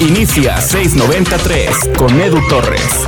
Inicia 693 con Edu Torres.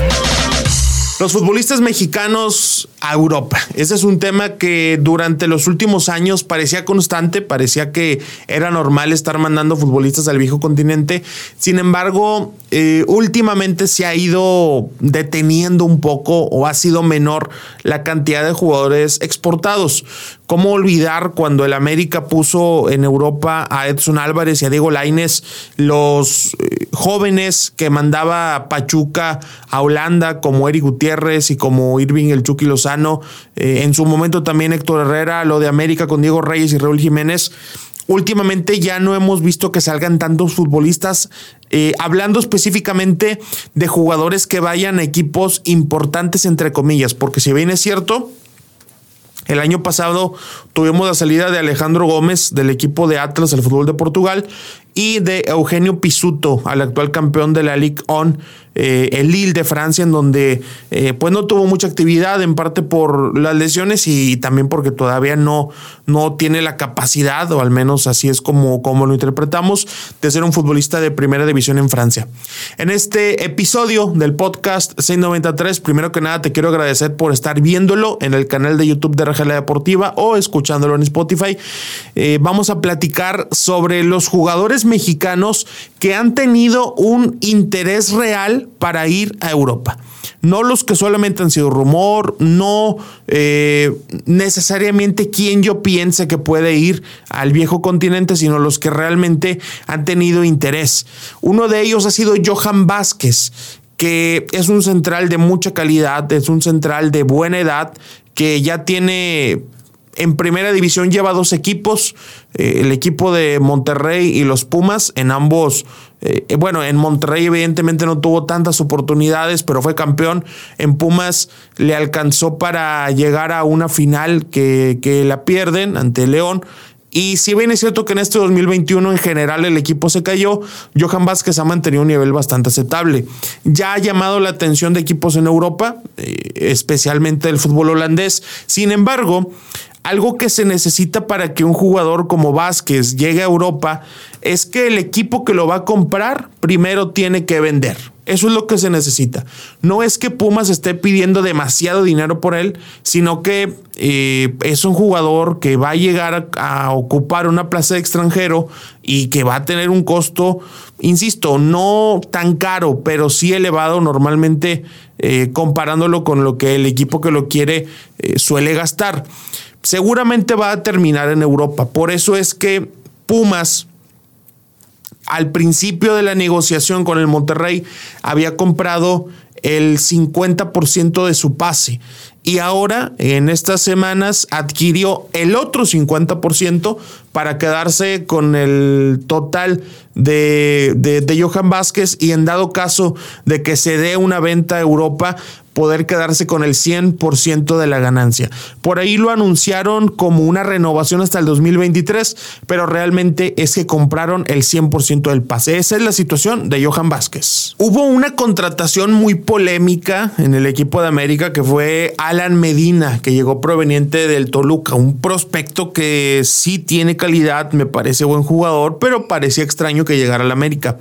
Los futbolistas mexicanos a Europa. Ese es un tema que durante los últimos años parecía constante, parecía que era normal estar mandando futbolistas al viejo continente. Sin embargo, eh, últimamente se ha ido deteniendo un poco o ha sido menor la cantidad de jugadores exportados. ¿Cómo olvidar cuando el América puso en Europa a Edson Álvarez y a Diego Laines, los eh, jóvenes que mandaba Pachuca a Holanda, como Eric Gutiérrez y como Irving El Chucky Lozano? Eh, en su momento también Héctor Herrera, lo de América con Diego Reyes y Raúl Jiménez. Últimamente ya no hemos visto que salgan tantos futbolistas, eh, hablando específicamente de jugadores que vayan a equipos importantes, entre comillas, porque si bien es cierto, el año pasado tuvimos la salida de Alejandro Gómez del equipo de Atlas, el fútbol de Portugal, y de Eugenio Pisuto, al actual campeón de la Ligue 1, eh, el Lille de Francia, en donde eh, pues no tuvo mucha actividad, en parte por las lesiones y también porque todavía no, no tiene la capacidad, o al menos así es como, como lo interpretamos, de ser un futbolista de primera división en Francia. En este episodio del podcast 693, primero que nada te quiero agradecer por estar viéndolo en el canal de YouTube de Regela Deportiva o escuchándolo en Spotify. Eh, vamos a platicar sobre los jugadores mexicanos que han tenido un interés real para ir a Europa. No los que solamente han sido rumor, no eh, necesariamente quien yo piense que puede ir al viejo continente, sino los que realmente han tenido interés. Uno de ellos ha sido Johan Vázquez, que es un central de mucha calidad, es un central de buena edad, que ya tiene en primera división lleva dos equipos, eh, el equipo de Monterrey y los Pumas, en ambos, eh, bueno, en Monterrey evidentemente no tuvo tantas oportunidades, pero fue campeón. En Pumas le alcanzó para llegar a una final que, que la pierden ante León. Y si bien es cierto que en este 2021 en general el equipo se cayó, Johan Vázquez ha mantenido un nivel bastante aceptable. Ya ha llamado la atención de equipos en Europa, eh, especialmente el fútbol holandés. Sin embargo, algo que se necesita para que un jugador como Vázquez llegue a Europa es que el equipo que lo va a comprar primero tiene que vender. Eso es lo que se necesita. No es que Pumas esté pidiendo demasiado dinero por él, sino que eh, es un jugador que va a llegar a, ocupar una plaza de extranjero y que va a tener un costo, insisto, no tan caro, pero sí elevado normalmente eh, comparándolo con lo que el equipo que lo quiere eh, suele gastar seguramente va a terminar en Europa. Por eso es que Pumas, al principio de la negociación con el Monterrey, había comprado el 50% de su pase y ahora en estas semanas adquirió el otro 50% para quedarse con el total de, de, Johan Vázquez y en dado caso de que se dé una venta a Europa, poder quedarse con el 100% de la ganancia. Por ahí lo anunciaron como una renovación hasta el 2023, pero realmente es que compraron el 100% del pase. Esa es la situación de Johan Vázquez. Hubo una contratación muy polémica en el equipo de América que fue Alan Medina, que llegó proveniente del Toluca, un prospecto que sí tiene calidad, me parece buen jugador, pero parecía extraño que llegara al América.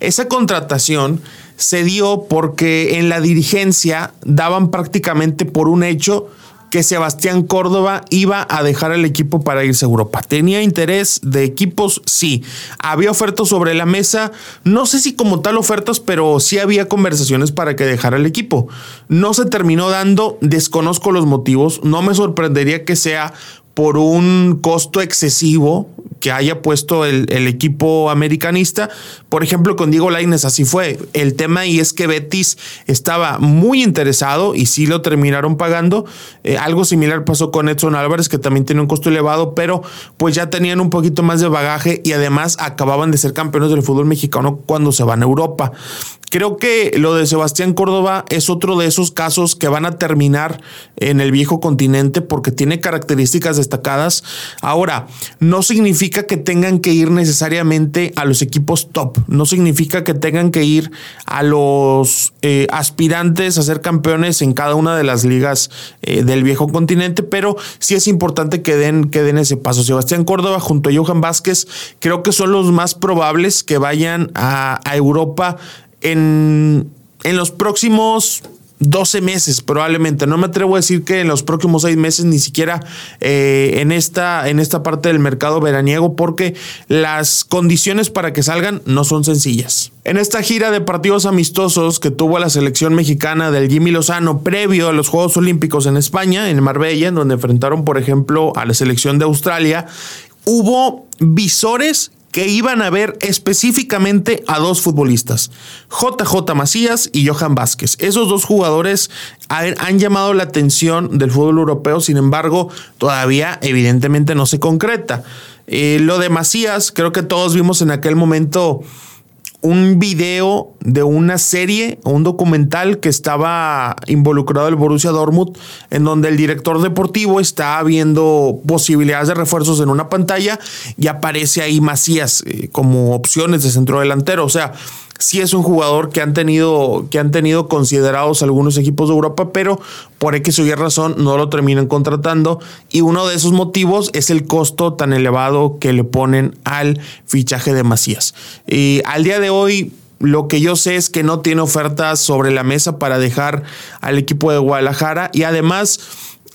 Esa contratación se dio porque en la dirigencia daban prácticamente por un hecho que Sebastián Córdoba iba a dejar el equipo para irse a Europa. ¿Tenía interés de equipos? Sí. ¿Había ofertas sobre la mesa? No sé si como tal ofertas, pero sí había conversaciones para que dejara el equipo. No se terminó dando, desconozco los motivos, no me sorprendería que sea por un costo excesivo que haya puesto el, equipo americanista. Por ejemplo, con Diego Laines así fue. El tema ahí es que Betis estaba muy interesado y sí lo terminaron pagando. Eh, algo similar pasó con Edson Álvarez, que también tiene un costo elevado, pero pues ya tenían un poquito más de bagaje y además acababan de ser campeones del fútbol mexicano cuando se van a Europa. Creo que lo de Sebastián Córdoba es otro de esos casos que van a terminar en el viejo continente porque tiene características destacadas. Ahora, no significa que tengan que ir necesariamente a los equipos top, no significa que tengan que ir a los eh, aspirantes a ser campeones en cada una de las ligas eh, del viejo continente, pero sí es importante que den, que den ese paso. Sebastián Córdoba junto a Johan Vázquez creo que son los más probables que vayan a, a Europa en, en los próximos 12 meses probablemente. No me atrevo a decir que en los próximos seis meses, ni siquiera eh, en, esta, en esta parte del mercado veraniego, porque las condiciones para que salgan no son sencillas. En esta gira de partidos amistosos que tuvo la selección mexicana del Jimmy Lozano previo a los Juegos Olímpicos en España, en Marbella, en donde enfrentaron, por ejemplo, a la selección de Australia, hubo visores que iban a ver específicamente a dos futbolistas, JJ Macías y Johan Vázquez. Esos dos jugadores han llamado la atención del fútbol europeo, sin embargo, todavía evidentemente no se concreta. Eh, lo de Macías, creo que todos vimos en aquel momento un video de una serie o un documental que estaba involucrado el Borussia Dortmund, en donde el director deportivo está viendo posibilidades de refuerzos en una pantalla y aparece ahí Macías eh, como opciones de centro delantero. O sea, sí es un jugador que han tenido, que han tenido considerados algunos equipos de Europa, pero por X o Y razón no lo terminan contratando. Y uno de esos motivos es el costo tan elevado que le ponen al fichaje de Macías. Y al día de hoy, lo que yo sé es que no tiene ofertas sobre la mesa para dejar al equipo de Guadalajara y además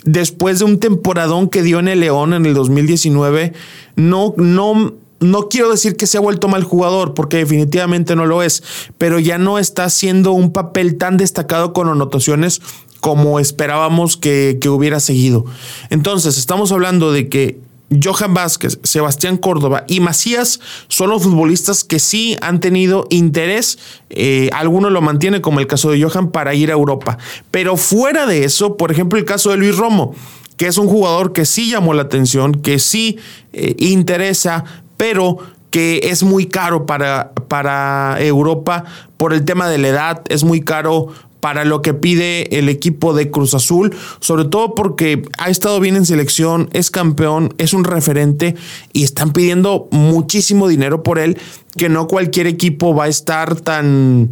después de un temporadón que dio en el León en el 2019, no, no, no quiero decir que se ha vuelto mal jugador, porque definitivamente no lo es, pero ya no está haciendo un papel tan destacado con anotaciones como esperábamos que, que hubiera seguido. Entonces, estamos hablando de que Johan Vázquez, Sebastián Córdoba y Macías son los futbolistas que sí han tenido interés. Eh, algunos lo mantienen, como el caso de Johan, para ir a Europa. Pero fuera de eso, por ejemplo, el caso de Luis Romo, que es un jugador que sí llamó la atención, que sí eh, interesa, pero que es muy caro para, para Europa por el tema de la edad, es muy caro para lo que pide el equipo de Cruz Azul, sobre todo porque ha estado bien en selección, es campeón, es un referente y están pidiendo muchísimo dinero por él, que no cualquier equipo va a estar tan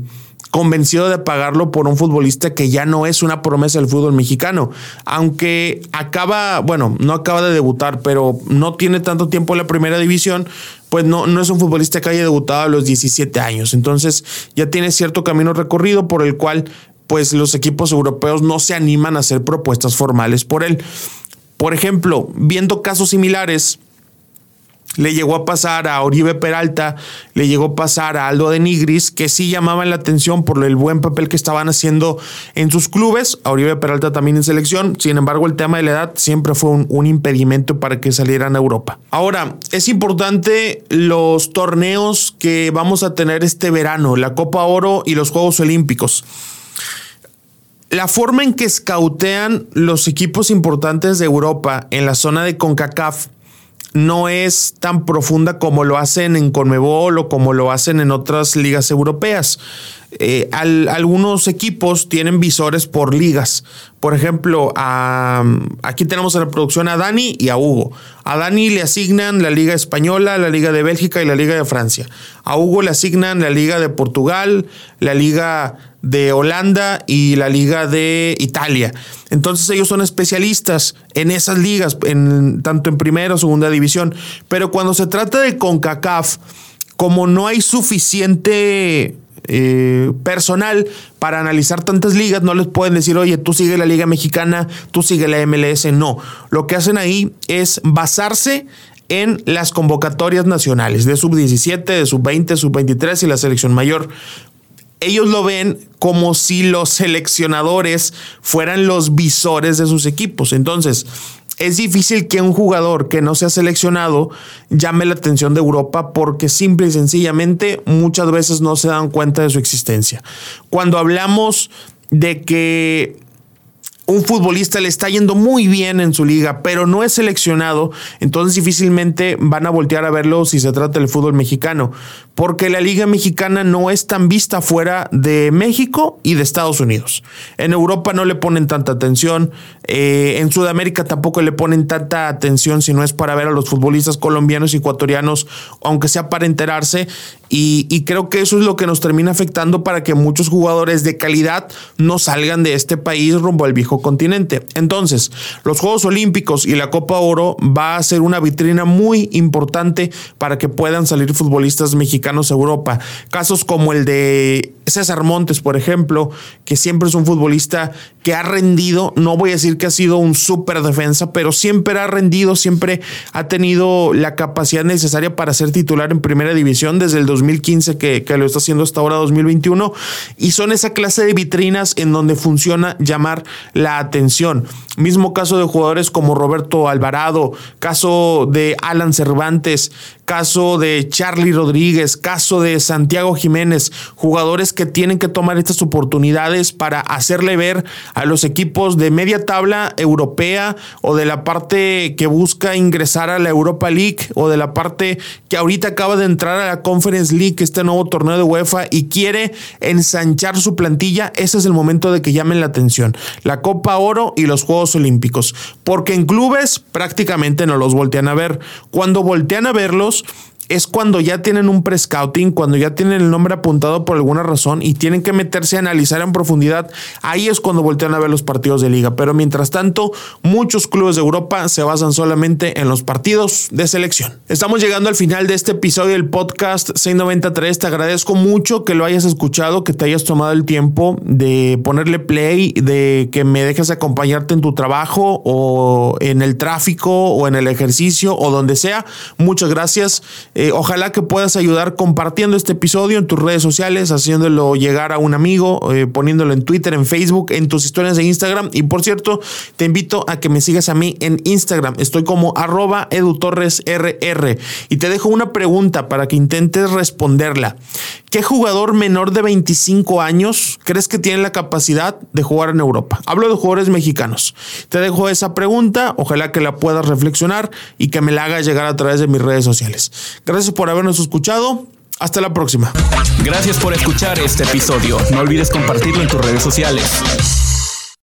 convencido de pagarlo por un futbolista que ya no es una promesa del fútbol mexicano. Aunque acaba, bueno, no acaba de debutar, pero no tiene tanto tiempo en la primera división, pues no, no es un futbolista que haya debutado a los 17 años. Entonces ya tiene cierto camino recorrido por el cual pues los equipos europeos no se animan a hacer propuestas formales por él. Por ejemplo, viendo casos similares, le llegó a pasar a Oribe Peralta, le llegó a pasar a Aldo de Nigris, que sí llamaban la atención por el buen papel que estaban haciendo en sus clubes, a Oribe Peralta también en selección, sin embargo el tema de la edad siempre fue un, impedimento para que salieran a Europa. Ahora, es importante los torneos que vamos a tener este verano, la Copa Oro y los Juegos Olímpicos. La forma en que escautean los equipos importantes de Europa en la zona de CONCACAF no es tan profunda como lo hacen en Conmebol o como lo hacen en otras ligas europeas. Eh, algunos equipos tienen visores por ligas. Por ejemplo, aquí tenemos en la producción a Dani y a Hugo. A Dani le asignan la Liga Española, la Liga de Bélgica y la Liga de Francia. A Hugo le asignan la Liga de Portugal, la Liga de Holanda y la Liga de Italia. Entonces ellos son especialistas en esas ligas, en, tanto en primera o segunda división. Pero cuando se trata de CONCACAF, como no hay suficiente eh, personal para analizar tantas ligas, no les pueden decir, oye, tú sigue la Liga Mexicana, tú sigue la MLS. No, lo que hacen ahí es basarse en las convocatorias nacionales de sub-17, de sub-20, sub-23 y la selección mayor ellos lo ven como si los seleccionadores fueran los visores de sus equipos. Entonces, es difícil que un jugador que no sea seleccionado llame la atención de Europa porque simple y sencillamente muchas veces no se dan cuenta de su existencia. Cuando hablamos de que un futbolista le está yendo muy bien en su liga, pero no es seleccionado, entonces difícilmente van a voltear a verlo si se trata del fútbol mexicano, porque la liga mexicana no es tan vista fuera de México y de Estados Unidos. En Europa no le ponen tanta atención, Eh, en Sudamérica tampoco le ponen tanta atención si no es para ver a los futbolistas colombianos y ecuatorianos, aunque sea para enterarse. Y, creo que eso es lo que nos termina afectando para que muchos jugadores de calidad no salgan de este país rumbo al viejo continente. Entonces, los Juegos Olímpicos y la Copa Oro va a ser una vitrina muy importante para que puedan salir futbolistas mexicanos a Europa. Casos como el de César Montes, por ejemplo, que siempre es un futbolista que ha rendido, no voy a que ha sido un súper defensa, pero siempre ha rendido, siempre ha tenido la capacidad necesaria para ser titular en primera división desde el 2015 que, que lo está haciendo hasta ahora 2021 y son esa clase de vitrinas en donde funciona llamar la atención. Mismo caso de jugadores como Roberto Alvarado, caso de Alan Cervantes, caso de Charlie Rodríguez, caso de Santiago Jiménez, jugadores que tienen que tomar estas oportunidades para hacerle ver a los equipos de media tabla europea o de la parte que busca ingresar a la Europa League o de la parte que ahorita acaba de entrar a la Conference League, este nuevo torneo de UEFA y quiere ensanchar su plantilla, ese es el momento de que llamen la atención. La Copa Oro y los Juegos Olímpicos, porque en clubes prácticamente no los voltean a ver. Cuando voltean a verlos, Dios es cuando ya tienen un pre-scouting, cuando ya tienen el nombre apuntado por alguna razón y tienen que meterse a analizar en profundidad. Ahí es cuando voltean a ver los partidos de liga. Pero mientras tanto, muchos clubes de Europa se basan solamente en los partidos de selección. Estamos llegando al final de este episodio del podcast 693. Te agradezco mucho que lo hayas escuchado, que te hayas tomado el tiempo de ponerle play, de que me dejes acompañarte en tu trabajo o en el tráfico o en el ejercicio o donde sea. Muchas gracias. Eh, ojalá que puedas ayudar compartiendo este episodio en tus redes sociales, haciéndolo llegar a un amigo, eh, poniéndolo en Twitter, en Facebook, en tus historias de Instagram. Y por cierto, te invito a que me sigas a mí en Instagram. Estoy como arroba edutorresrr. Y te dejo una pregunta para que intentes responderla. ¿Qué jugador menor de 25 años crees que tiene la capacidad de jugar en Europa? Hablo de jugadores mexicanos. Te dejo esa pregunta, ojalá que la puedas reflexionar y que me la hagas llegar a través de mis redes sociales. Gracias por habernos escuchado. Hasta la próxima. Gracias por escuchar este episodio. No olvides compartirlo en tus redes sociales.